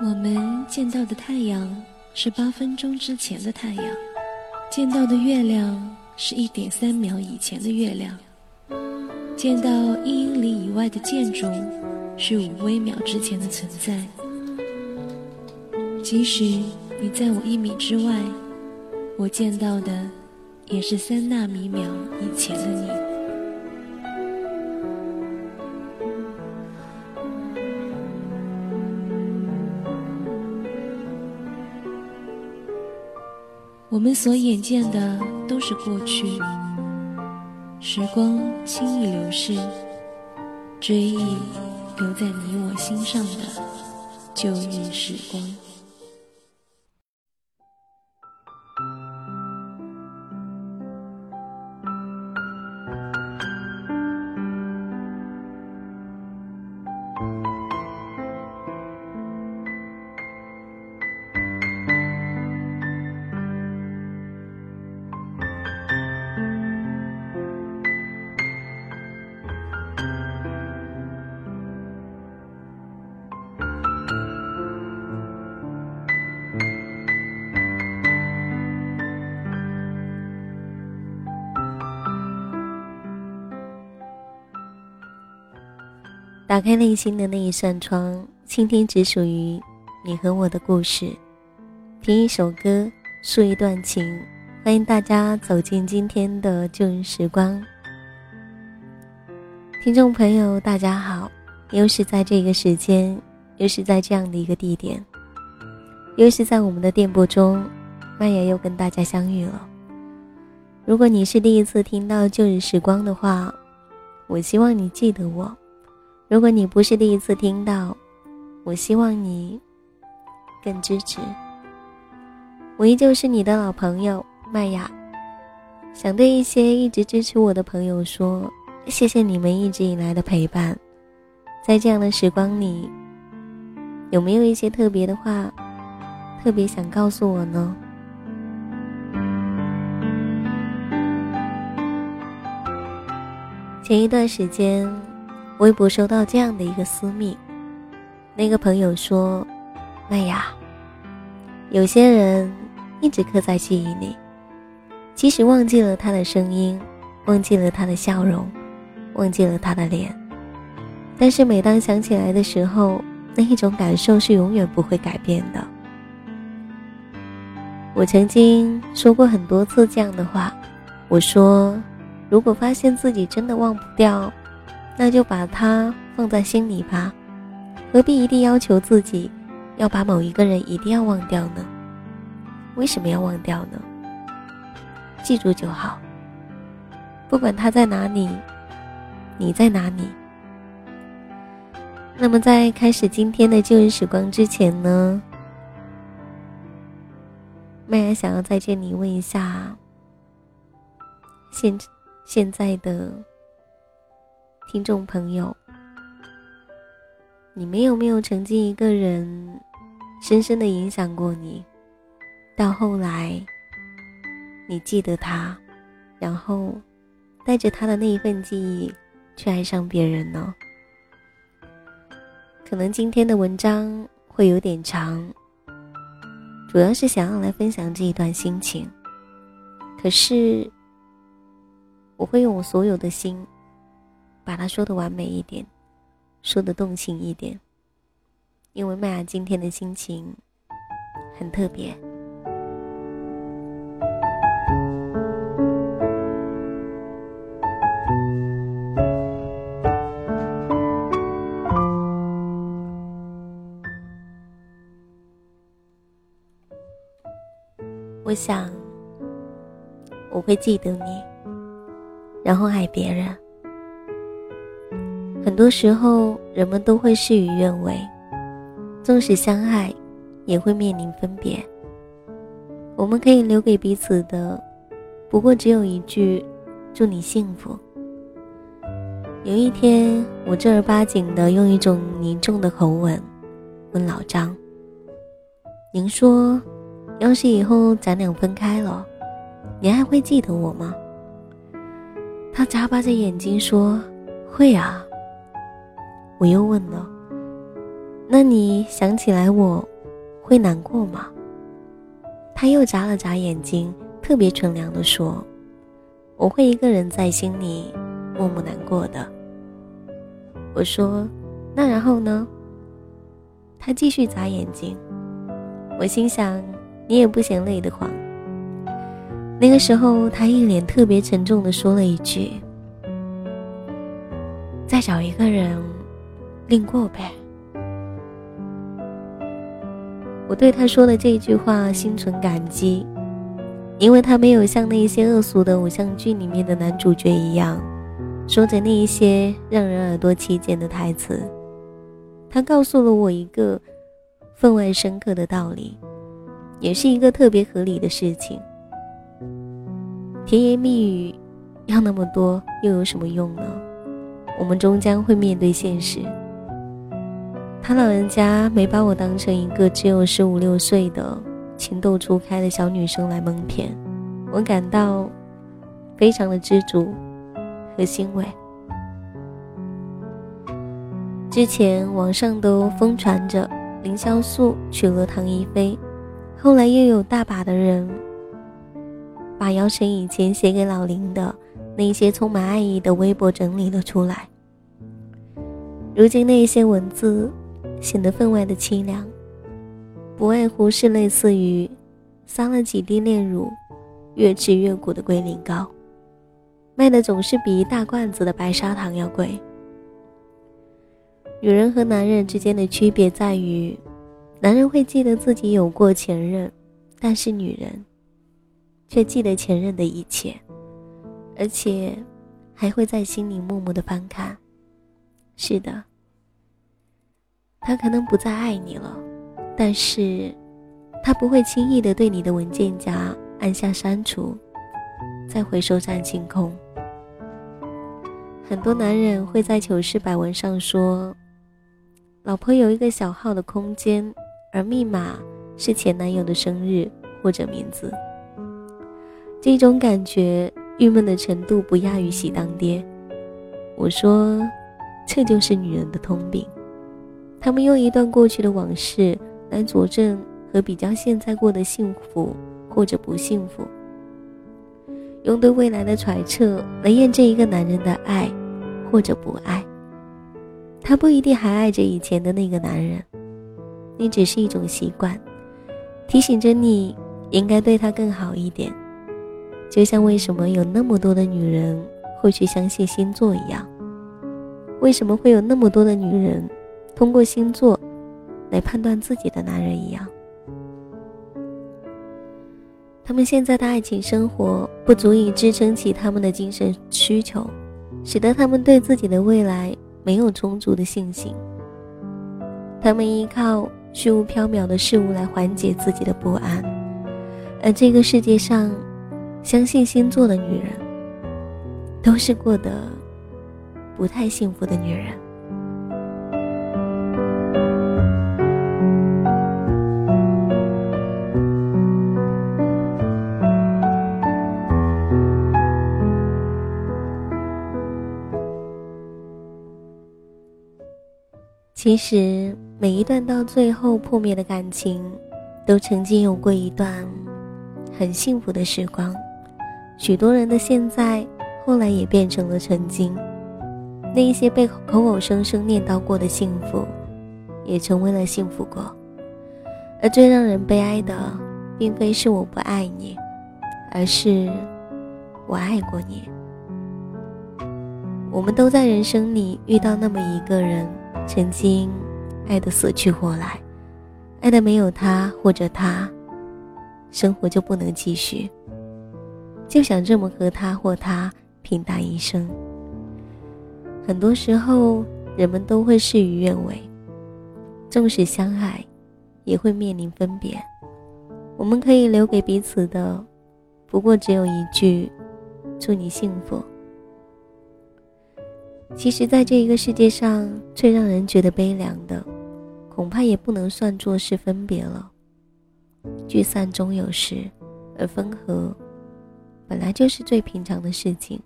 我们见到的太阳是八分钟之前的太阳，见到的月亮是一点三秒以前的月亮，见到一英里以外的建筑是五微秒之前的存在。即使你在我一米之外，我见到的也是三纳米秒以前的你。我们所眼见的都是过去，时光轻易流逝，追忆留在你我心上的旧日时光。打开内心的那一扇窗，倾听只属于你和我的故事。听一首歌，诉一段情。欢迎大家走进今天的旧日时光。听众朋友，大家好，又是在这个时间，又是在这样的一个地点，又是在我们的电波中，麦雅又跟大家相遇了。如果你是第一次听到旧日时光的话，我希望你记得我。如果你不是第一次听到，我希望你更支持。我依旧是你的老朋友麦雅，想对一些一直支持我的朋友说，谢谢你们一直以来的陪伴。在这样的时光里，有没有一些特别的话，特别想告诉我呢？前一段时间。微博收到这样的一个私密，那个朋友说：“麦雅，有些人一直刻在记忆里，即使忘记了他的声音，忘记了他的笑容，忘记了他的脸，但是每当想起来的时候，那一种感受是永远不会改变的。”我曾经说过很多次这样的话，我说：“如果发现自己真的忘不掉。”那就把它放在心里吧，何必一定要求自己要把某一个人一定要忘掉呢？为什么要忘掉呢？记住就好，不管他在哪里，你在哪里。那么在开始今天的旧日时光之前呢，麦雅想要在这里问一下，现现在的。听众朋友，你们有没有曾经一个人深深的影响过你？到后来，你记得他，然后带着他的那一份记忆去爱上别人呢？可能今天的文章会有点长，主要是想要来分享这一段心情。可是，我会用我所有的心。把它说的完美一点，说的动情一点，因为麦雅今天的心情很特别。我想我会记得你，然后爱别人。很多时候，人们都会事与愿违，纵使相爱，也会面临分别。我们可以留给彼此的，不过只有一句“祝你幸福”。有一天，我正儿八经的用一种凝重的口吻问老张：“您说，要是以后咱俩分开了，您还会记得我吗？”他眨巴着眼睛说：“会啊。”我又问了：“那你想起来我，会难过吗？”他又眨了眨眼睛，特别纯良的说：“我会一个人在心里默默难过的。”我说：“那然后呢？”他继续眨眼睛。我心想：“你也不嫌累得慌。”那个时候，他一脸特别沉重的说了一句：“再找一个人，另过呗。”我对他说的这句话心存感激，因为他没有像那些恶俗的偶像剧里面的男主角一样，说着那一些让人耳朵起茧的台词。他告诉了我一个分外深刻的道理，也是一个特别合理的事情。甜言蜜语要那么多，又有什么用呢？我们终将会面对现实。他老人家没把我当成一个只有十五六岁的情窦初开的小女生来蒙骗，我感到非常的知足和欣慰。之前网上都疯传着凌潇肃娶了唐一菲，后来又有大把的人把姚晨以前写给老林的那些充满爱意的微博整理了出来，如今那些文字。显得分外的凄凉，不外乎是类似于撒了几滴炼乳，越吃越苦的龟苓膏，卖的总是比一大罐子的白砂糖要贵。女人和男人之间的区别在于，男人会记得自己有过前任，但是女人却记得前任的一切，而且还会在心里默默的翻看。是的。他可能不再爱你了，但是，他不会轻易的对你的文件夹按下删除，再回收占清空。很多男人会在糗事百文上说，老婆有一个小号的空间，而密码是前男友的生日或者名字。这种感觉郁闷的程度不亚于喜当爹。我说，这就是女人的通病。他们用一段过去的往事来佐证和比较现在过的幸福或者不幸福，用对未来的揣测来验证一个男人的爱或者不爱。他不一定还爱着以前的那个男人，你只是一种习惯，提醒着你应该对他更好一点。就像为什么有那么多的女人会去相信星座一样，为什么会有那么多的女人？通过星座来判断自己的男人一样，他们现在的爱情生活不足以支撑起他们的精神需求，使得他们对自己的未来没有充足的信心。他们依靠虚无缥缈的事物来缓解自己的不安，而这个世界上，相信星座的女人，都是过得不太幸福的女人。其实，每一段到最后破灭的感情，都曾经有过一段很幸福的时光。许多人的现在，后来也变成了曾经。那一些被口口声声念叨过的幸福，也成为了幸福过。而最让人悲哀的，并非是我不爱你，而是我爱过你。我们都在人生里遇到那么一个人。曾经，爱的死去活来，爱的没有他或者他，生活就不能继续。就想这么和他或他平淡一生。很多时候，人们都会事与愿违，纵使相爱，也会面临分别。我们可以留给彼此的，不过只有一句：祝你幸福。其实，在这一个世界上，最让人觉得悲凉的，恐怕也不能算作是分别了。聚散终有时，而分合，本来就是最平常的事情。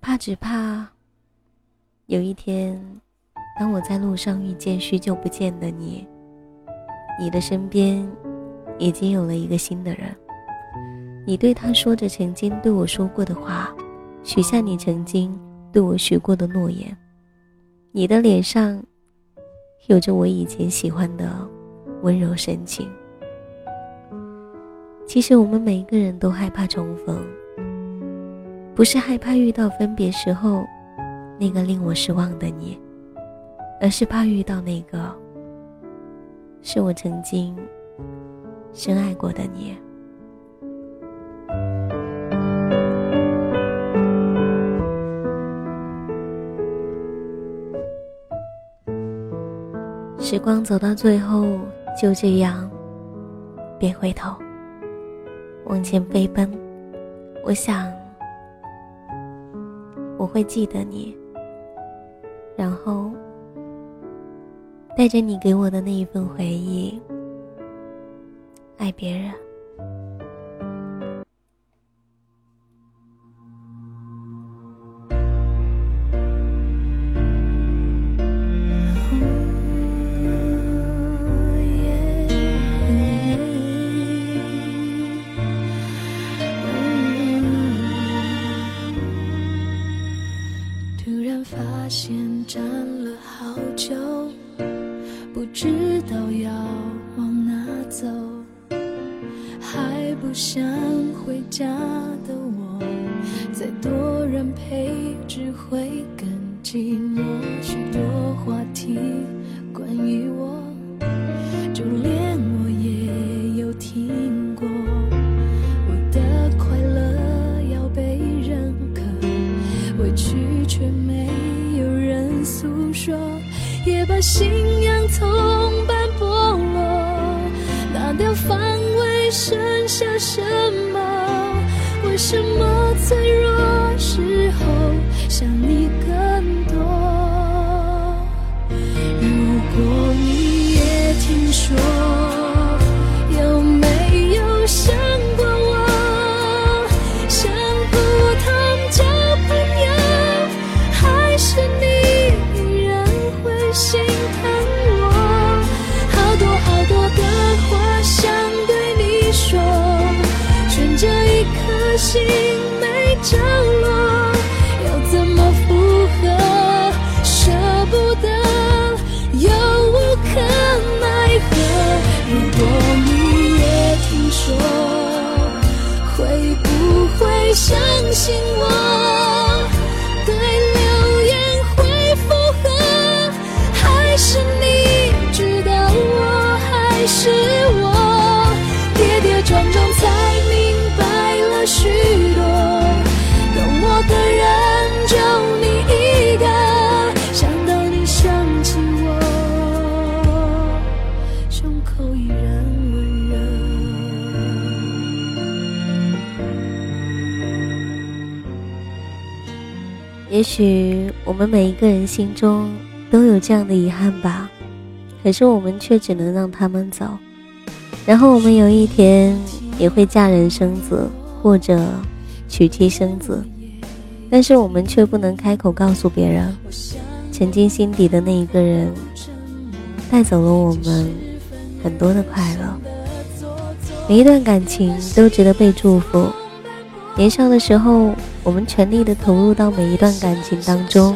怕只怕，有一天，当我在路上遇见许久不见的你，你的身边已经有了一个新的人。你对他说着曾经对我说过的话，许下你曾经对我许过的诺言。你的脸上有着我以前喜欢的温柔神情。其实我们每一个人都害怕重逢，不是害怕遇到分别时候那个令我失望的你。而是怕遇到那个是我曾经深爱过的你。时光走到最后，就这样，别回头，往前飞奔。我想，我会记得你，然后。带着你给我的那一份回忆，爱别人。只会更寂寞。许多话题关于我，就连我也有听过。我的快乐要被认可，委屈却没有人诉说。也把信仰从斑剥落，拿掉防卫，剩下什么？为什么脆弱也许我们每一个人心中都有这样的遗憾吧，可是我们却只能让他们走，然后我们有一天也会嫁人生子。或者娶妻生子，但是我们却不能开口告诉别人，曾经心底的那一个人带走了我们很多的快乐。每一段感情都值得被祝福。年少的时候，我们全力的投入到每一段感情当中，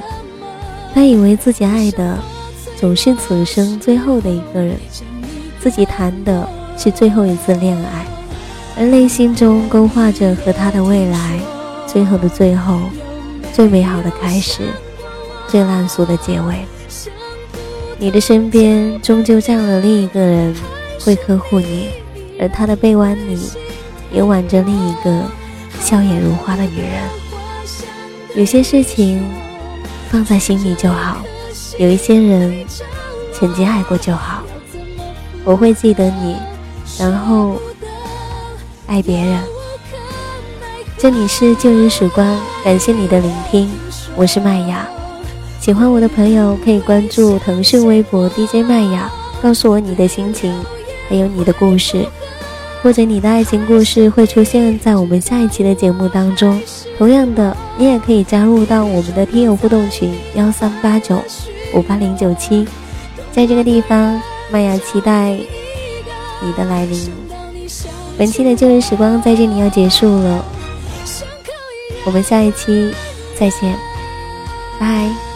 他以为自己爱的总是此生最后的一个人，自己谈的是最后一次恋爱。而内心中勾画着和他的未来，最后的最后，最美好的开始，最烂俗的结尾。你的身边终究站了另一个人，会呵护你，而他的臂弯里，也挽着另一个笑靥如花的女人。有些事情放在心里就好，有一些人曾经爱过就好。我会记得你，然后。爱别人。这里是旧日时光，感谢你的聆听，我是麦雅。喜欢我的朋友可以关注腾讯微博 DJ 麦雅，告诉我你的心情，还有你的故事，或者你的爱情故事会出现在我们下一期的节目当中。同样的，你也可以加入到我们的听友互动群幺三八九五八零九七，在这个地方，麦雅期待你的来临。本期的旧日时光在这里要结束了，我们下一期再见，拜。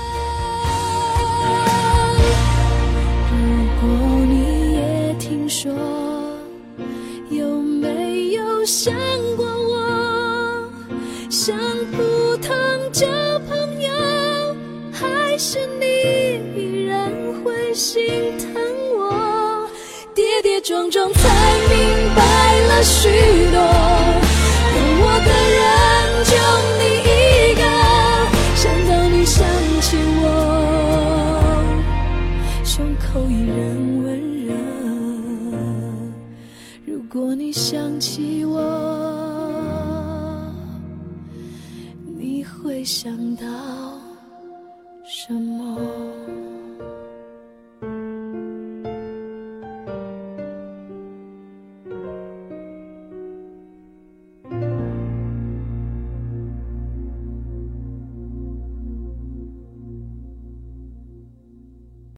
胸口依然温热。如果你想起我，你会想到什么？